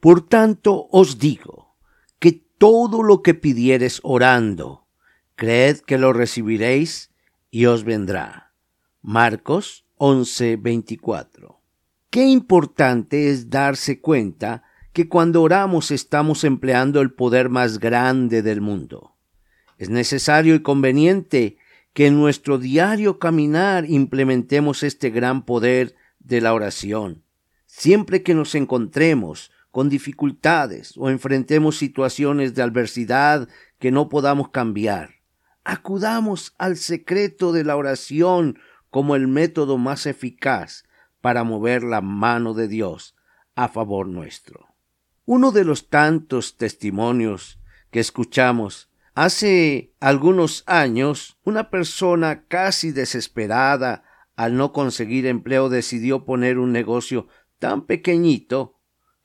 Por tanto os digo, que todo lo que pidieres orando, creed que lo recibiréis y os vendrá. Marcos 11:24. Qué importante es darse cuenta que cuando oramos estamos empleando el poder más grande del mundo. Es necesario y conveniente que en nuestro diario caminar implementemos este gran poder de la oración. Siempre que nos encontremos con dificultades o enfrentemos situaciones de adversidad que no podamos cambiar. Acudamos al secreto de la oración como el método más eficaz para mover la mano de Dios a favor nuestro. Uno de los tantos testimonios que escuchamos hace algunos años, una persona casi desesperada al no conseguir empleo decidió poner un negocio tan pequeñito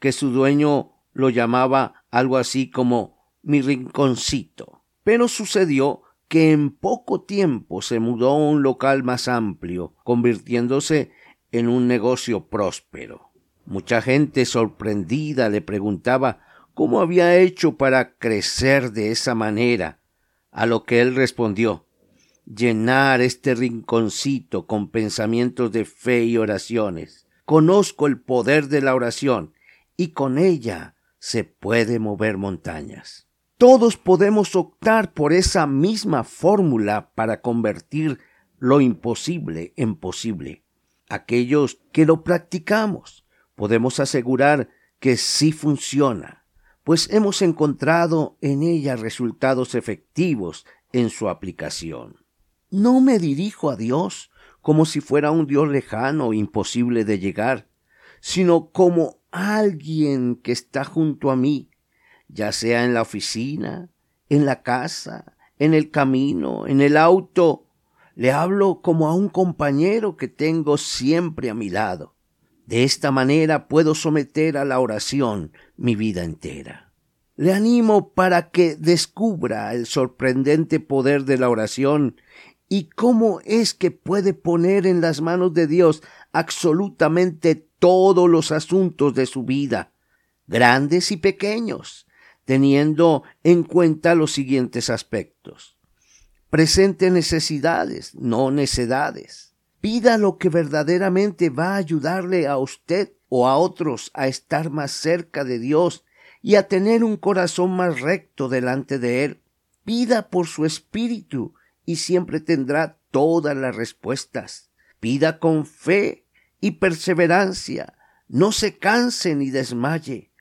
que su dueño lo llamaba algo así como mi rinconcito. Pero sucedió que en poco tiempo se mudó a un local más amplio, convirtiéndose en un negocio próspero. Mucha gente sorprendida le preguntaba cómo había hecho para crecer de esa manera, a lo que él respondió llenar este rinconcito con pensamientos de fe y oraciones. Conozco el poder de la oración y con ella se puede mover montañas. Todos podemos optar por esa misma fórmula para convertir lo imposible en posible. Aquellos que lo practicamos podemos asegurar que sí funciona, pues hemos encontrado en ella resultados efectivos en su aplicación. No me dirijo a Dios como si fuera un Dios lejano, imposible de llegar, sino como alguien que está junto a mí, ya sea en la oficina, en la casa, en el camino, en el auto. Le hablo como a un compañero que tengo siempre a mi lado. De esta manera puedo someter a la oración mi vida entera. Le animo para que descubra el sorprendente poder de la oración y cómo es que puede poner en las manos de Dios absolutamente todos los asuntos de su vida, grandes y pequeños, teniendo en cuenta los siguientes aspectos. Presente necesidades, no necedades. Pida lo que verdaderamente va a ayudarle a usted o a otros a estar más cerca de Dios y a tener un corazón más recto delante de Él. Pida por su espíritu y siempre tendrá todas las respuestas. Pida con fe y perseverancia. No se canse ni desmaye.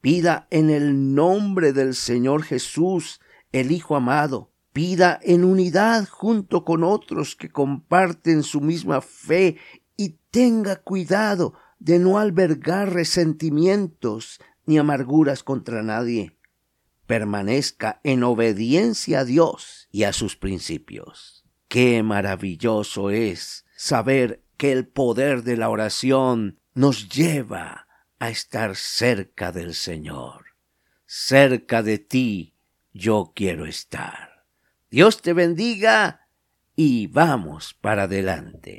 Pida en el nombre del Señor Jesús, el Hijo amado. Pida en unidad junto con otros que comparten su misma fe y tenga cuidado de no albergar resentimientos ni amarguras contra nadie. Permanezca en obediencia a Dios y a sus principios. Qué maravilloso es saber que el poder de la oración nos lleva a estar cerca del Señor. Cerca de ti yo quiero estar. Dios te bendiga y vamos para adelante.